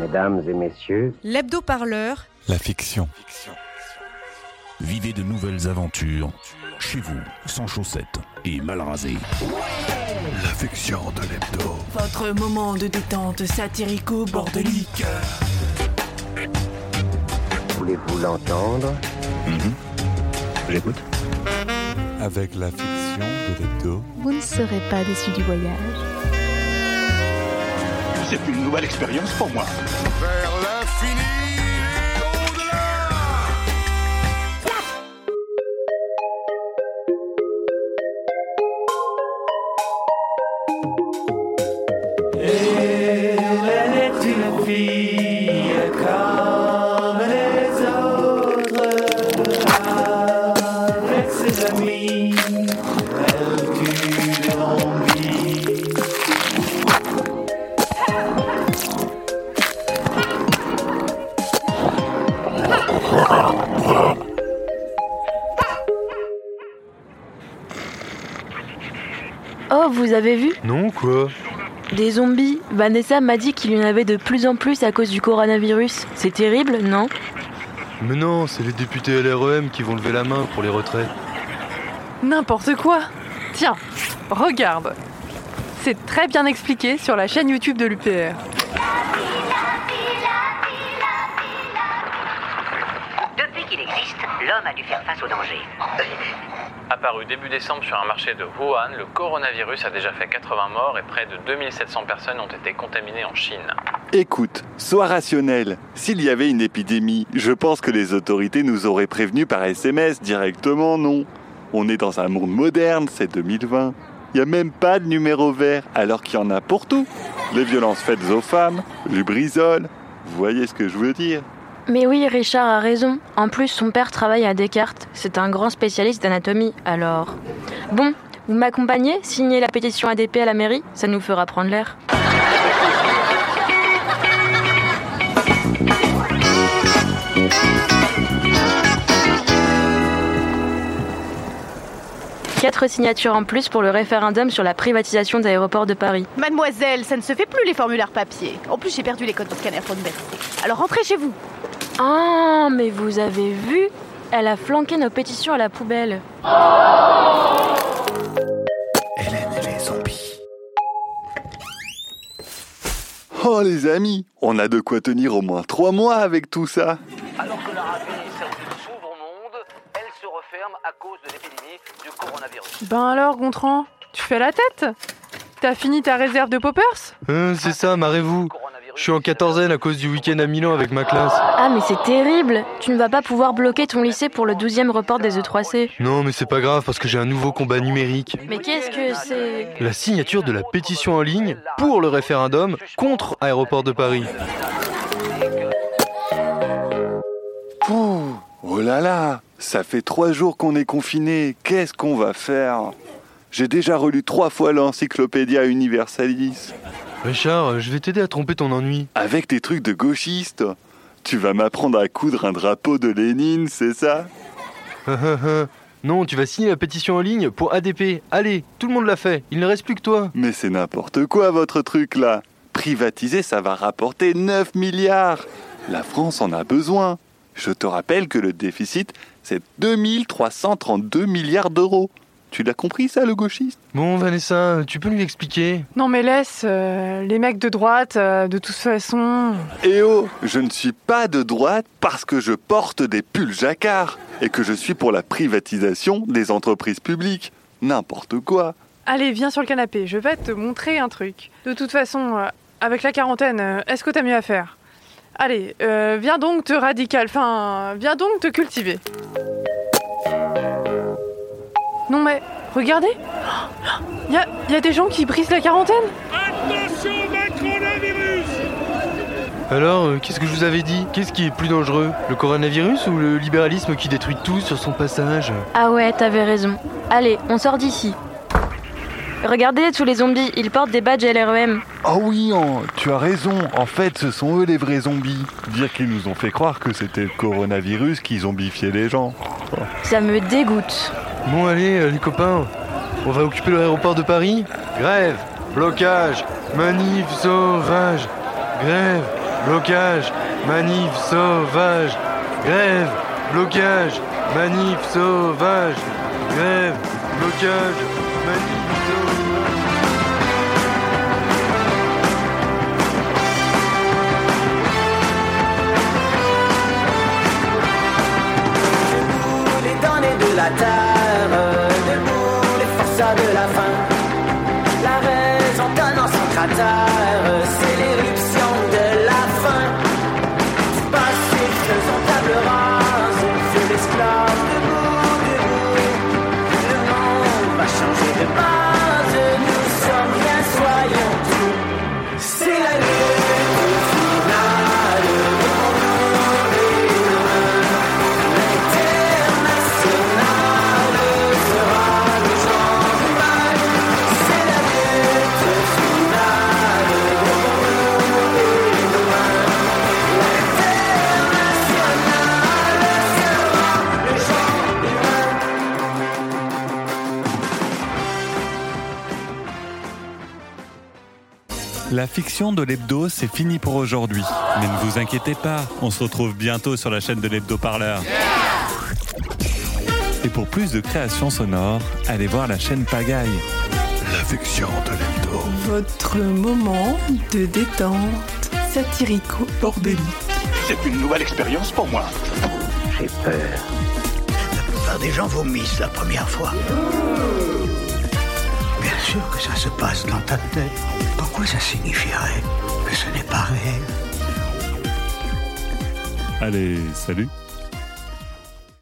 Mesdames et messieurs, L'hebdo-parleur, La fiction. Vivez de nouvelles aventures chez vous, sans chaussettes et mal rasé. La fiction de l'hebdo. Votre moment de détente satirico-bordelique. voulez-vous l'entendre? J'écoute. Avec la fiction de l'hebdo. Vous ne serez pas déçu du voyage. C'est une nouvelle expérience pour moi. Vers l'infini Oh, vous avez vu Non, quoi Des zombies. Vanessa m'a dit qu'il y en avait de plus en plus à cause du coronavirus. C'est terrible, non Mais non, c'est les députés LREM qui vont lever la main pour les retraits. N'importe quoi Tiens, regarde C'est très bien expliqué sur la chaîne YouTube de l'UPR. Depuis qu'il existe, l'homme a dû faire face au danger. Apparu début décembre sur un marché de Wuhan, le coronavirus a déjà fait 80 morts et près de 2700 personnes ont été contaminées en Chine. Écoute, sois rationnel. S'il y avait une épidémie, je pense que les autorités nous auraient prévenus par SMS directement, non On est dans un monde moderne, c'est 2020. Il n'y a même pas de numéro vert, alors qu'il y en a pour tout. Les violences faites aux femmes, le brisol. Vous voyez ce que je veux dire Mais oui, Richard a raison. En plus, son père travaille à Descartes. C'est un grand spécialiste d'anatomie, alors. Bon, vous m'accompagnez? Signer la pétition ADP à la mairie? Ça nous fera prendre l'air. Quatre signatures en plus pour le référendum sur la privatisation d'aéroports de Paris. Mademoiselle, ça ne se fait plus les formulaires papier. En plus, j'ai perdu les codes de scanner pour l'université. Alors rentrez chez vous. Ah, mais vous avez vu Elle a flanqué nos pétitions à la poubelle. Hélène et les zombies. Oh les amis, on a de quoi tenir au moins trois mois avec tout ça. Alors que Saoudite s'ouvre au monde, elle se referme à cause de l'épidémie du coronavirus. Ben alors, Gontran, tu fais la tête? T'as fini ta réserve de poppers? Euh, c'est ça, marrez-vous. Je suis en quatorzaine à cause du week-end à Milan avec ma classe. Ah, mais c'est terrible Tu ne vas pas pouvoir bloquer ton lycée pour le 12e report des E E3C. Non, mais c'est pas grave parce que j'ai un nouveau combat numérique. Mais qu'est-ce que c'est? La signature de la pétition en ligne pour le référendum contre Aéroport de Paris. Pouh, oh là là, ça fait trois jours qu'on est confiné. Qu'est-ce qu'on va faire? J'ai déjà relu trois fois l'Encyclopédia Universalis. Richard, je vais t'aider à tromper ton ennui. Avec tes trucs de gauchiste. Tu vas m'apprendre à coudre un drapeau de Lénine, c'est ça? Non, tu vas signer la pétition en ligne pour ADP. Allez, tout le monde l'a fait. Il ne reste plus que toi. Mais c'est n'importe quoi votre truc là. Privatiser, ça va rapporter 9 milliards. La France en a besoin. Je te rappelle que le déficit, c'est 2332 milliards d'euros. Tu l'as compris ça, le gauchiste? Bon, Vanessa, tu peux lui expliquer? Non mais laisse, euh, les mecs de droite, euh, de toute façon... Eh oh, je ne suis pas de droite parce que je porte des pulls jacquards et que je suis pour la privatisation des entreprises publiques. N'importe quoi. Allez, viens sur le canapé, je vais te montrer un truc. De toute façon, euh, avec la quarantaine, est-ce que t'as mieux à faire? Allez, euh, viens donc te radical, enfin, viens donc te cultiver. Non mais, regardez Il y a, y a des gens qui brisent la quarantaine Alors, euh, qu'est-ce que je vous avais dit? Qu'est-ce qui est plus dangereux? Le coronavirus ou le libéralisme qui détruit tout sur son passage? Ah ouais, t'avais raison. Allez, on sort d'ici. Regardez tous les zombies, ils portent des badges LREM. Oh oui, en- tu as raison. En fait, ce sont eux les vrais zombies. Dire qu'ils nous ont fait croire que c'était le coronavirus qui zombifiait les gens. Ça me dégoûte. Bon, allez, euh, les copains, on va occuper l'aéroport de Paris. Grève, blocage, manif, sauvage, grève, blocage, manif sauvage, grève, blocage, manif sauvage, grève, blocage, manif sauvage. La fiction de l'hebdo, c'est fini pour aujourd'hui. Mais ne vous inquiétez pas, on se retrouve bientôt sur la chaîne de l'hebdo parleur. Et pour plus de créations sonores, allez voir la chaîne Pagaille. La fiction de l'hebdo. Votre moment de détente satirico-bordélique. C'est une nouvelle expérience pour moi. J'ai peur. La plupart des gens vomissent la première fois. Bien sûr que ça se passe dans ta tête. Pourquoi ça signifierait que ce n'est pas réel? Allez, salut